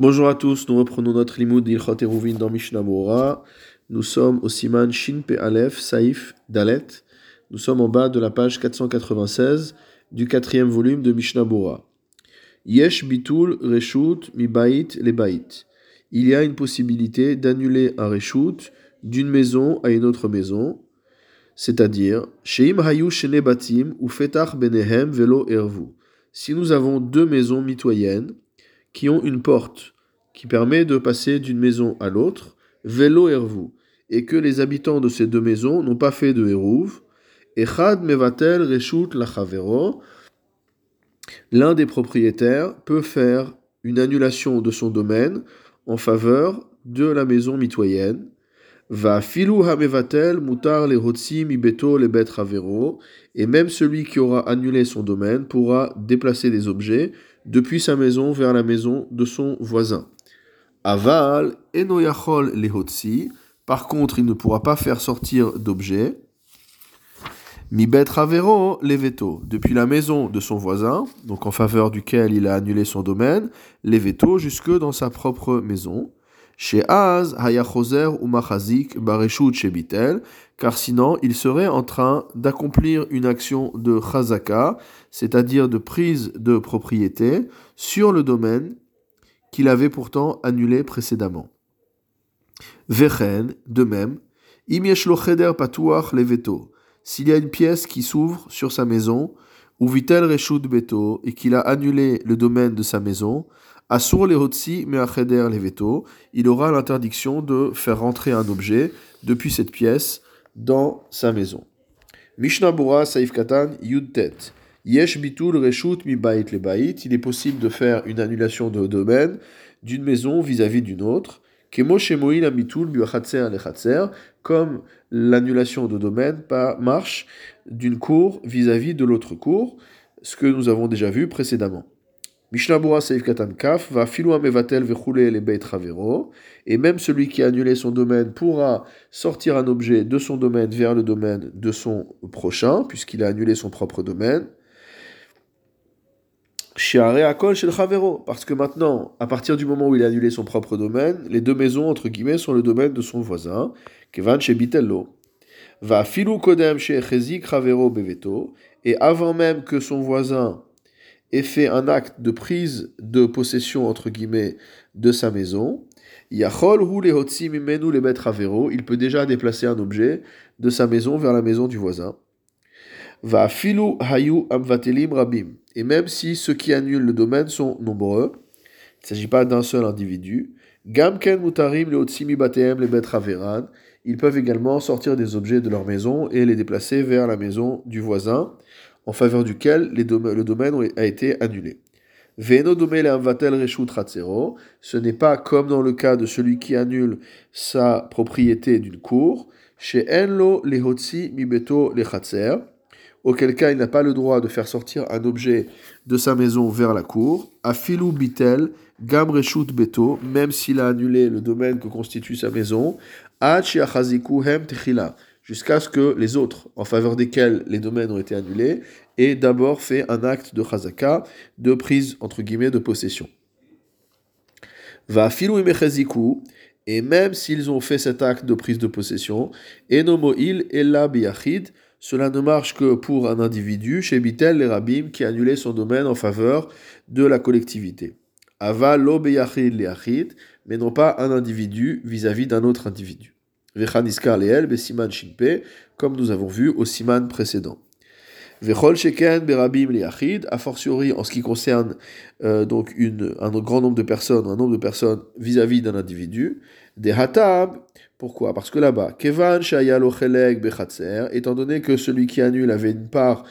Bonjour à tous, nous reprenons notre limoud d'Ilchot Eruvin dans Mishnah. Nous sommes au Siman Shin Pe Aleph Saif Dalet. Nous sommes en bas de la page 496 du quatrième volume de Mishnah. Yesh bitul reshut mi bait. Il y a une possibilité d'annuler un reshut d'une maison à une autre maison, c'est-à-dire Sheim hayu shene batim ou fetach benehem velo ervu. Si nous avons deux maisons mitoyennes, qui ont une porte qui permet de passer d'une maison à l'autre, vélo hervou, et que les habitants de ces deux maisons n'ont pas fait de hérouv, Echad mevatel reshut lachavero, l'un des propriétaires peut faire une annulation de son domaine en faveur de la maison mitoyenne. Va filou hamevatel mutar le hotsi mi beto le bet et même celui qui aura annulé son domaine pourra déplacer des objets depuis sa maison vers la maison de son voisin. Aval, enoyachol lehotsi, par contre, il ne pourra pas faire sortir d'objets. Mi bet ravero leveto, depuis la maison de son voisin, donc en faveur duquel il a annulé son domaine, leveto jusque dans sa propre maison. Car sinon il serait en train d'accomplir une action de chazaka, c'est-à-dire de prise de propriété, sur le domaine qu'il avait pourtant annulé précédemment. Vechen, de même, leveto, s'il y a une pièce qui s'ouvre sur sa maison, ou vitel reshut beto, et qu'il a annulé le domaine de sa maison, Asur lehotsi me'acheder leveto, il aura l'interdiction de faire rentrer un objet depuis cette pièce dans sa maison. Mishnah Bura Saif Katan Yudtet. Yesh bitul reshut mi bait le bait. Il est possible de faire une annulation de domaine d'une maison vis-à-vis d'une autre. Kemo shemoil amitul biachatzer lechatzer. Comme l'annulation de domaine marche d'une cour vis-à-vis de l'autre cour. Ce que nous avons déjà vu précédemment. Kaf va filou mevatel le ravero, et même celui qui a annulé son domaine pourra sortir un objet de son domaine vers le domaine de son prochain, puisqu'il a annulé son propre domaine. Parce que maintenant, à partir du moment où il a annulé son propre domaine, les deux maisons, entre guillemets, sont le domaine de son voisin, Kevan chez Bitello. Va filou kodem chez Ravero beveto, et avant même que son voisin et fait un acte de prise de possession, entre guillemets, de sa maison, il peut déjà déplacer un objet de sa maison vers la maison du voisin. Va filu hayu amvatelim rabim. Et même si ceux qui annulent le domaine sont nombreux, il ne s'agit pas d'un seul individu, gamken mutarim le batem le ils peuvent également sortir des objets de leur maison et les déplacer vers la maison du voisin en faveur duquel le domaine a été annulé. Ce n'est pas comme dans le cas de celui qui annule sa propriété d'une cour, chez Enlo Lehotsi Mibeto Lechatzer, auquel cas il n'a pas le droit de faire sortir un objet de sa maison vers la cour, Afilu Bitel, Gam Beto, même s'il a annulé le domaine que constitue sa maison, Hem Techila jusqu'à ce que les autres, en faveur desquels les domaines ont été annulés, aient d'abord fait un acte de chazaka, de prise, entre guillemets, de possession. Va filou et même s'ils ont fait cet acte de prise de possession, enomoil ella biyachid, cela ne marche que pour un individu, chez Bitel les Rabim, qui a son domaine en faveur de la collectivité. Ava lo mais non pas un individu vis-à-vis d'un autre individu comme nous avons vu au siman précédent. Vechol sheken berabim liachid, a fortiori en ce qui concerne euh, donc une, un grand nombre de personnes, un nombre de personnes vis-à-vis d'un individu. Des hatab, pourquoi? Parce que là-bas, kevan shayalo chelek bechatzer, étant donné que celui qui annule avait une part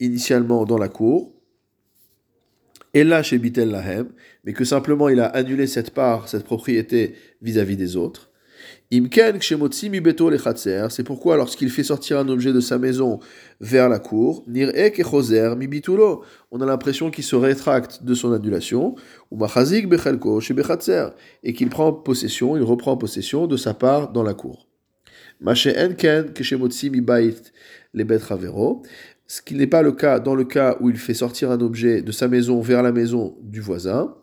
initialement dans la cour, et là chez Bitel Lahem, mais que simplement il a annulé cette part, cette propriété vis-à-vis des autres. C'est pourquoi lorsqu'il fait sortir un objet de sa maison vers la cour, on a l'impression qu'il se rétracte de son annulation, et qu'il prend possession, il reprend possession de sa part dans la cour. Ce qui n'est pas le cas dans le cas où il fait sortir un objet de sa maison vers la maison du voisin.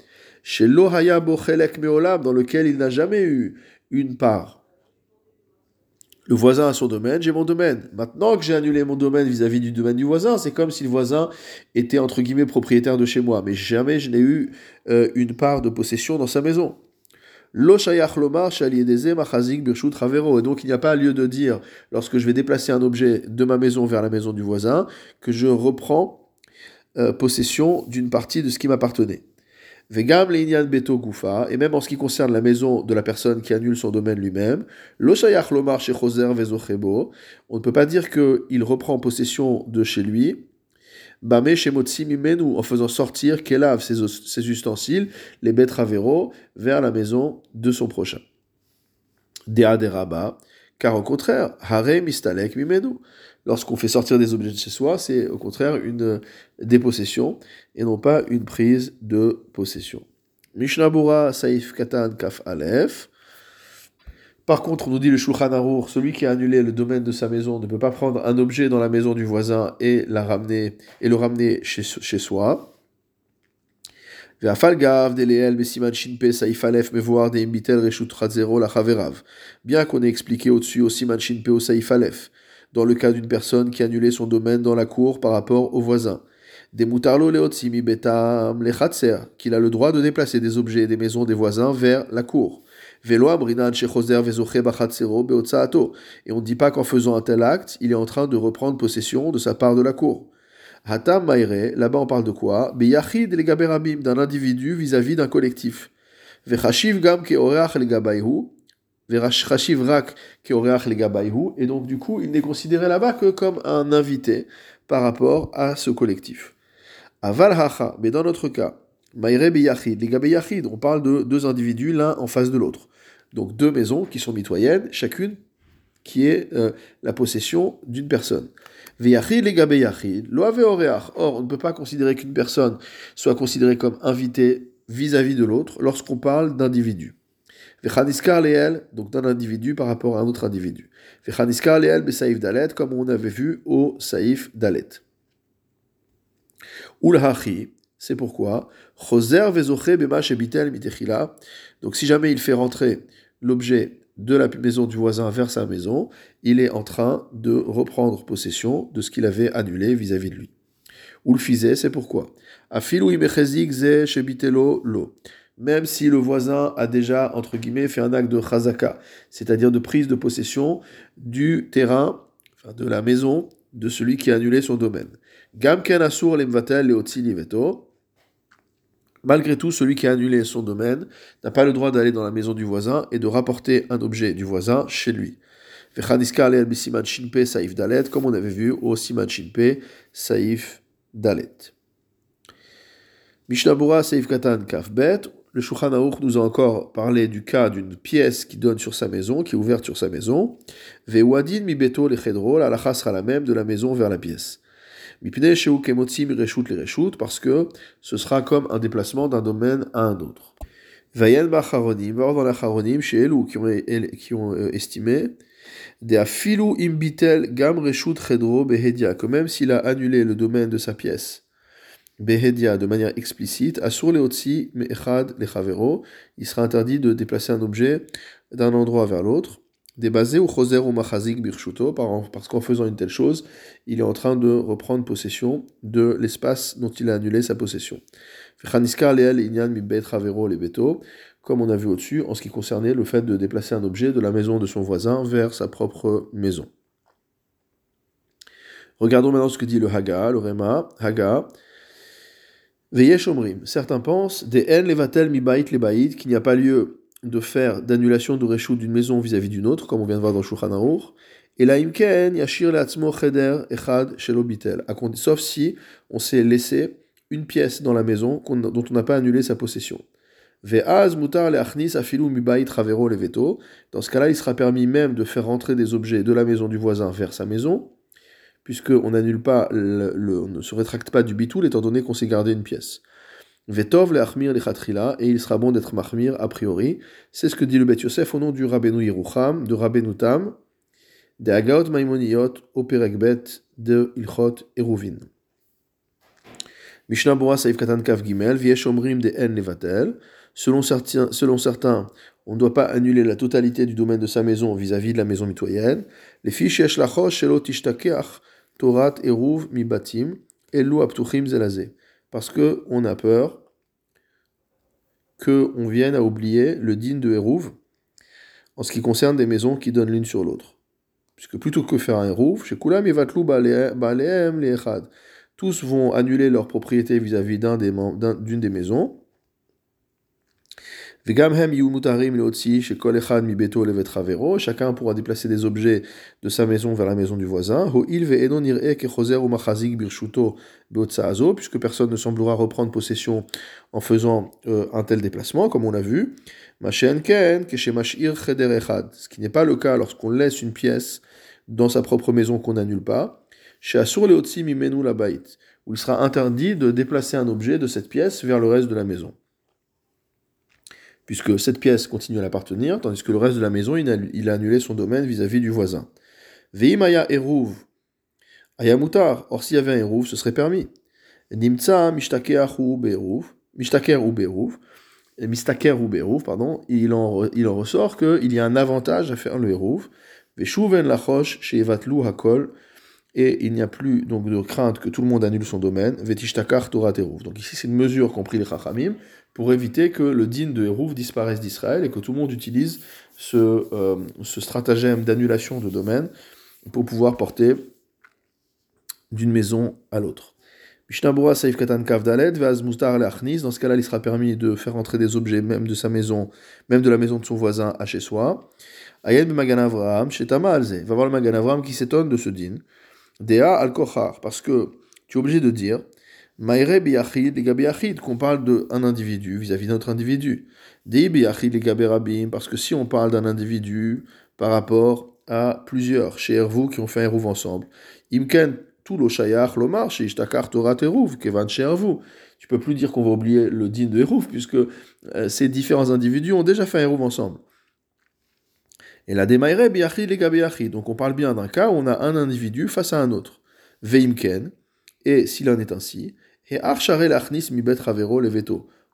chez Lohaya Bochelek Meolam, dans lequel il n'a jamais eu une part. Le voisin a son domaine, j'ai mon domaine. Maintenant que j'ai annulé mon domaine vis-à-vis du domaine du voisin, c'est comme si le voisin était entre guillemets propriétaire de chez moi, mais jamais je n'ai eu euh, une part de possession dans sa maison. Et donc il n'y a pas lieu de dire, lorsque je vais déplacer un objet de ma maison vers la maison du voisin, que je reprends euh, possession d'une partie de ce qui m'appartenait. Vegam beto gufa, et même en ce qui concerne la maison de la personne qui annule son domaine lui-même, lo lomar on ne peut pas dire qu'il reprend possession de chez lui, bame en faisant sortir Kelav ses, ses ustensiles, les betraveros, vers la maison de son prochain. Dea deraba, car au contraire, hare mistalek mimenu, lorsqu'on fait sortir des objets de chez soi, c'est au contraire une dépossession et non pas une prise de possession. Mishnabura Saif Katan Kaf Aleph. Par contre, nous dit le Shulchan Arour, celui qui a annulé le domaine de sa maison ne peut pas prendre un objet dans la maison du voisin et, la et le ramener chez soi. Bien qu'on ait expliqué au-dessus au Siman Shinpe au Saif dans le cas d'une personne qui a annulé son domaine dans la cour par rapport au voisin. Des betam qu'il a le droit de déplacer des objets des maisons des voisins vers la cour. Velo. Et on ne dit pas qu'en faisant un tel acte, il est en train de reprendre possession de sa part de la cour. Hatam maire, là-bas on parle de quoi? Beyachid legaberabim, d'un individu vis-à-vis d'un collectif. Vechashiv gam keoreach legabaihu, et donc du coup, il n'est considéré là-bas que comme un invité par rapport à ce collectif. Aval mais dans notre cas, on parle de deux individus l'un en face de l'autre. Donc deux maisons qui sont mitoyennes, chacune qui est euh, la possession d'une personne. Or, on ne peut pas considérer qu'une personne soit considérée comme invitée vis-à-vis -vis de l'autre lorsqu'on parle d'individus donc d'un individu par rapport à un autre individu. Comme on avait vu au Saïf Dalet. Ulhachi, c'est pourquoi, donc si jamais il fait rentrer l'objet de la maison du voisin vers sa maison, il est en train de reprendre possession de ce qu'il avait annulé vis-à-vis de lui. Ou c'est pourquoi? Afilu lo même si le voisin a déjà, entre guillemets, fait un acte de chazaka, c'est-à-dire de prise de possession du terrain, de la maison de celui qui a annulé son domaine. Gamken asur lemvatel veto. Malgré tout, celui qui a annulé son domaine n'a pas le droit d'aller dans la maison du voisin et de rapporter un objet du voisin chez lui. saif dalet, comme on avait vu au siman shinpe saif dalet. Mishnabura saif katan kafbet, le Shulchan nous a encore parlé du cas d'une pièce qui donne sur sa maison, qui est ouverte sur sa maison. Ve'wadin mi beto le la sera la même de la maison vers la pièce. Parce que ce sera comme un déplacement d'un domaine à un autre. Vayen bacharonim, dans la charonim, chez Elou, qui ont, estimé, de afilu imbitel gam reshut chedro behedia, que même s'il a annulé le domaine de sa pièce, Behedia de manière explicite, Asur leotsi me'echad lechavero, il sera interdit de déplacer un objet d'un endroit vers l'autre. Débasé ou choser ou machazik birshuto, parce qu'en faisant une telle chose, il est en train de reprendre possession de l'espace dont il a annulé sa possession. comme on a vu au-dessus, en ce qui concernait le fait de déplacer un objet de la maison de son voisin vers sa propre maison. Regardons maintenant ce que dit le Haga, le Rema. Haga, Certains pensent, des en levatel mi bait le qu'il n'y a pas lieu de faire d'annulation de réchou d'une maison vis-à-vis d'une autre, comme on vient de voir dans Shulchan Et la imken yashir leatzmo cheder echad shelobitel. Sauf si on s'est laissé une pièce dans la maison dont on n'a pas annulé sa possession. Ve'az mutar leachnis afilu mi bait ravero leveto. Dans ce cas-là, il sera permis même de faire rentrer des objets de la maison du voisin vers sa maison puisqu'on n'annule pas, le, on ne se rétracte pas du bitoul, étant donné qu'on s'est gardé une pièce. Vetov et il sera bon d'être mahmir a priori. C'est ce que dit le Bet Yosef au nom du Rabbeinu Yerucham, de Rabbeinu Tam, de Agaot Maimoniyot, au Perekbet de Ilchot Eruvin. Mishnah Bora Saif Katan Kav Gimel, Viesh Omrim de En Levatel. Selon certains, selon certains, on ne doit pas annuler la totalité du domaine de sa maison vis-à-vis de la maison mitoyenne. Les fiches Yesh Lachosh Shelo Tishtakeach Torat Eruv Mibatim Elu Aptuchim Zelazé. Parce que on a peur qu'on vienne à oublier le din de Eruv en ce qui concerne des maisons qui donnent l'une sur l'autre. Puisque plutôt que faire un Eruv, chez Kulam Ivatlu Baleem Lechad tous vont annuler leur propriété vis-à-vis d'une des maisons. Chacun pourra déplacer des objets de sa maison vers la maison du voisin. Puisque personne ne semblera reprendre possession en faisant euh, un tel déplacement, comme on l'a vu. Ce qui n'est pas le cas lorsqu'on laisse une pièce dans sa propre maison qu'on n'annule pas où il sera interdit de déplacer un objet de cette pièce vers le reste de la maison. Puisque cette pièce continue à l'appartenir, tandis que le reste de la maison, il a, annulé son domaine vis-à-vis du voisin. Veimaya eruv, ayamutar, or s'il y avait un eruv, ce serait permis. Nimtsa mishtaker ou beruv, mistaker ou beruv, pardon, il en, il en ressort qu'il y a un avantage à faire le eruv. Veshuven lachosh shevatlu hakol, et il n'y a plus donc de crainte que tout le monde annule son domaine. Vetishtakar Torah Donc ici, c'est une mesure qu'ont pris les Chachamim pour éviter que le din de Hérouf disparaisse d'Israël et que tout le monde utilise ce, euh, stratagème d'annulation de domaine pour pouvoir porter d'une maison à l'autre. Mishnabura Saif Katan Vaz Mustar Dans ce cas-là, il sera permis de faire entrer des objets, même de sa maison, même de la maison de son voisin, à chez soi. Ayed Magan Avram, Shetama Alze. Va voir le Magan Avram qui s'étonne de ce din. Dea al kochar, parce que tu es obligé de dire Maire biyachid les qu'on parle d'un individu vis-à-vis d'un autre individu. Dei biyachid les rabim, parce que si on parle d'un individu par rapport à plusieurs, chez Hervou, qui ont fait un rouv ensemble, imken tout lo shayach lomar, chez ishtakar chez. Tu peux plus dire qu'on va oublier le din de Eruv, puisque euh, ces différents individus ont déjà fait un rouv ensemble. Et la démaïre biachid les Donc on parle bien d'un cas où on a un individu face à un autre. Veimken, et s'il en est ainsi,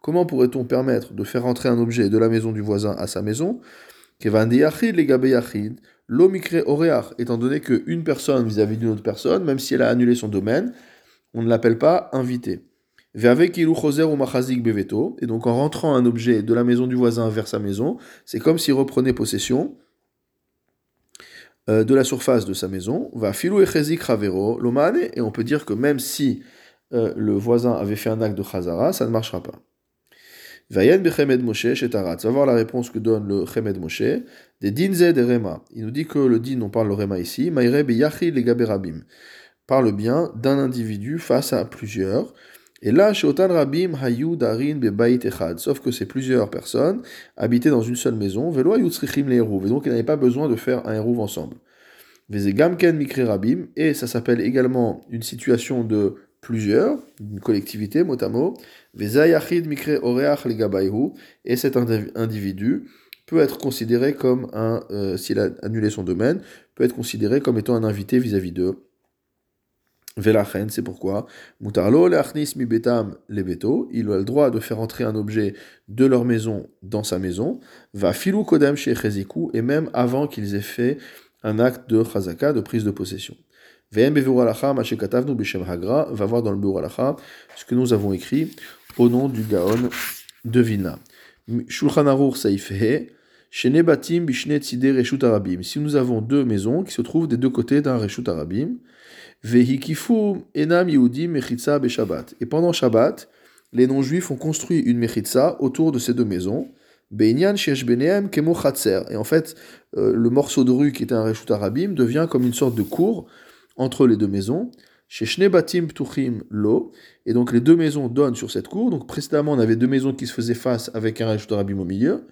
Comment pourrait-on permettre de faire entrer un objet de la maison du voisin à sa maison? Étant donné qu'une personne vis-à-vis d'une autre personne, même si elle a annulé son domaine, on ne l'appelle pas invité. et donc en rentrant un objet de la maison du voisin vers sa maison, c'est comme s'il reprenait possession euh, de la surface de sa maison, va filou lomane, et on peut dire que même si euh, le voisin avait fait un acte de chazara, ça ne marchera pas. Vayen bechemed Moshe shetarat. va voir la réponse que donne le chemed Moshe. Des dinze de rema. Il nous dit que le din, on parle le rema ici. Maire beyachi legaberabim. Parle bien d'un individu face à plusieurs. Et là, chez Otan Rabim, Hayu Darin Bebayit Echad. Sauf que c'est plusieurs personnes habitaient dans une seule maison. Velo Ayutzrichim le Et donc, ils n'avaient pas besoin de faire un Hérouv ensemble. Gamken Mikre Rabim. Et ça s'appelle également une situation de plusieurs, une collectivité, mot à mot. Mikre. Et cet individu peut être considéré comme un, euh, s'il a annulé son domaine, peut être considéré comme étant un invité vis-à-vis d'eux. Velachen, c'est pourquoi Mutarlo leachnis mi betam il a le droit de faire entrer un objet de leur maison dans sa maison, va filou kodem chez et même avant qu'ils aient fait un acte de chazaka, de prise de possession. VM mashekatavnu bishem hagra, va voir dans le bureau ce que nous avons écrit au nom du Gaon de Vina. Shulchan Aruch saifhe, shene batim bishne tzide reshut arabim. Si nous avons deux maisons qui se trouvent des deux côtés d'un reshut arabim, Vehikifu enam Yehudi mechitza beshabbat. Et pendant Shabbat, les non-juifs ont construit une mechitza autour de ces deux maisons. Beinyan shesh beneem kemo Et en fait, euh, le morceau de rue qui était un reshut arabim devient comme une sorte de cour entre les deux maisons. Sheshne batim ptuchim lo. Et donc les deux maisons donnent sur cette cour. Donc précédemment, on avait deux maisons qui se faisaient face avec un reshut arabim au milieu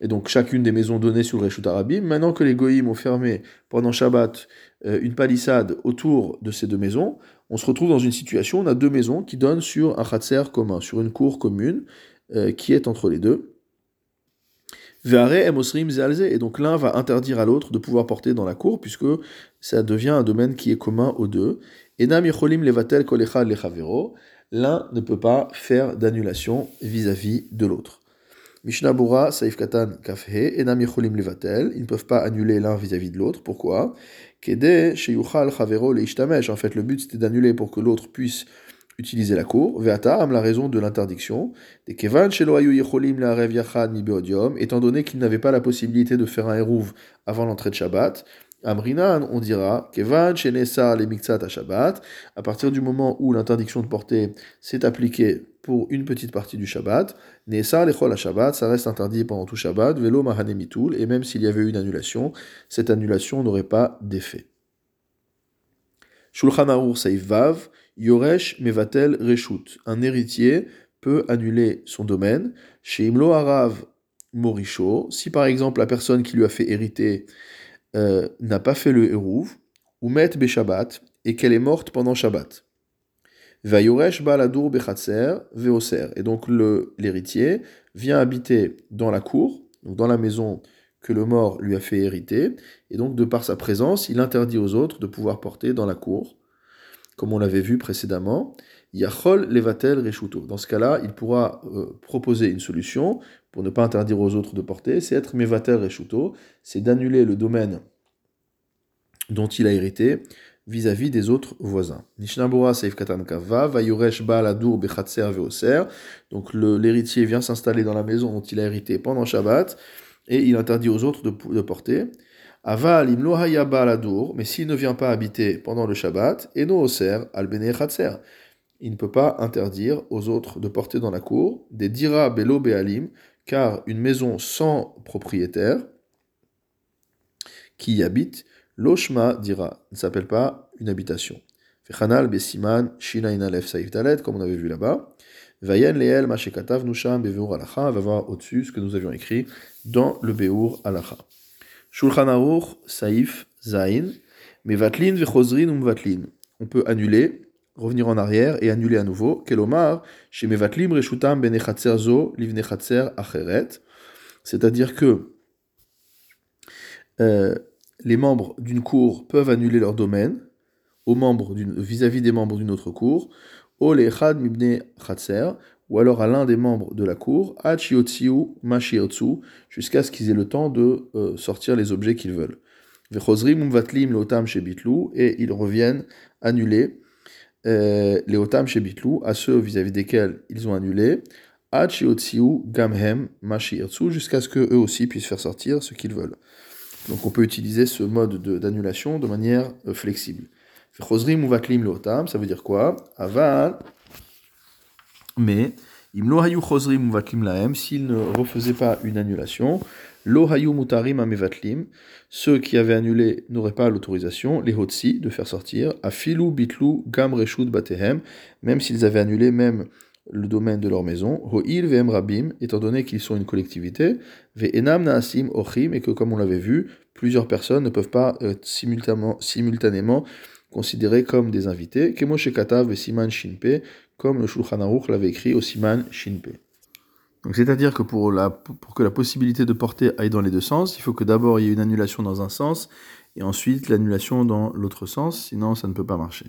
et donc chacune des maisons données sur le Reshut Arabim. Maintenant que les Goïms ont fermé pendant Shabbat euh, une palissade autour de ces deux maisons, on se retrouve dans une situation où on a deux maisons qui donnent sur un khatser commun, sur une cour commune euh, qui est entre les deux. Et donc l'un va interdire à l'autre de pouvoir porter dans la cour, puisque ça devient un domaine qui est commun aux deux. Enam levatel l'un ne peut pas faire d'annulation vis-à-vis de l'autre. Mishnah Bura, Saif Katan, Kafhe, Enam Levatel, ils ne peuvent pas annuler l'un vis-à-vis de l'autre. Pourquoi? Kede, Sheyuchal, Chavero, En fait, le but c'était d'annuler pour que l'autre puisse utiliser la cour. Ve'atam, la raison de l'interdiction. Des Kevan, étant donné qu'ils n'avaient pas la possibilité de faire un hérouv avant l'entrée de Shabbat. Amrinan, on dira, Kevan, Shenesa, les Miktsat à Shabbat, à partir du moment où l'interdiction de porter s'est appliquée pour une petite partie du Shabbat, Nesa, l'Echol à Shabbat, ça reste interdit pendant tout Shabbat, Velo, Mahanemitul, et même s'il y avait eu une annulation, cette annulation n'aurait pas d'effet. Shulchan Vav, Yoresh Mevatel Reshut. Un héritier peut annuler son domaine. Chez Imlo Arav Morisho, si par exemple la personne qui lui a fait hériter euh, n'a pas fait le Hérouv, ou met Beshabbat, et qu'elle est morte pendant Shabbat. Vayoresh Baladur Bechatser Veoser. Et donc l'héritier vient habiter dans la cour, donc dans la maison que le mort lui a fait hériter, et donc de par sa présence, il interdit aux autres de pouvoir porter dans la cour, comme on l'avait vu précédemment. Yachol levatel reshuto. Dans ce cas-là, il pourra euh, proposer une solution pour ne pas interdire aux autres de porter, c'est être mevatel reshuto, c'est d'annuler le domaine dont il a hérité vis-à-vis des autres voisins. Nishnabura Seif Katan Kava, Vayuresh Baladur Bechatser Veoser. Donc l'héritier vient s'installer dans la maison dont il a hérité pendant Shabbat et il interdit aux autres de porter. Aval imlo Baladur, mais s'il ne vient pas habiter pendant le Shabbat, Eno Oser al Chatser il ne peut pas interdire aux autres de porter dans la cour des dira belo bealim, car une maison sans propriétaire qui y habite, l'oshma dira, ne s'appelle pas une habitation. Fechanal besiman shina inalef saif comme on avait vu là-bas. Vayen leel mashekatav nusham beveur alacha, va voir au-dessus ce que nous avions écrit dans le beur alacha. Shulchan aruch saif zain, mevatlin vechozrin umvatlin. On peut annuler revenir en arrière et annuler à nouveau. Kelomar, chez Mevatlim Reshutam Benechatzer Livnechatzer Acheret. C'est-à-dire que euh, les membres d'une cour peuvent annuler leur domaine aux membres vis-à-vis des membres d'une autre cour, ou mibne chatzer, ou alors à l'un des membres de la cour, jusqu'à ce qu'ils aient le temps de euh, sortir les objets qu'ils veulent. et ils reviennent annuler euh, chez Bitlou, à ceux vis-à-vis desquels ils ont annulé, Gamhem jusqu'à ce qu'eux aussi puissent faire sortir ce qu'ils veulent. Donc on peut utiliser ce mode d'annulation de, manière euh, flexible. Ça veut dire quoi? Aval, mais s'ils ne refaisaient pas une annulation, ceux qui avaient annulé n'auraient pas l'autorisation, les hotsi, de faire sortir, afilu bitlu gam reshut batehem, même s'ils avaient annulé même le domaine de leur maison, ho'il ve'em rabim, étant donné qu'ils sont une collectivité, ve'enam naasim ochim, et que comme on l'avait vu, plusieurs personnes ne peuvent pas être simultanément, simultanément considérées comme des invités, kemoshe katav siman shinpe, comme le Shulchan Aruch l'avait écrit au siman shinpe. Donc c'est-à-dire que pour, la, pour que la possibilité de porter aille dans les deux sens, il faut que d'abord il y ait une annulation dans un sens et ensuite l'annulation dans l'autre sens, sinon ça ne peut pas marcher.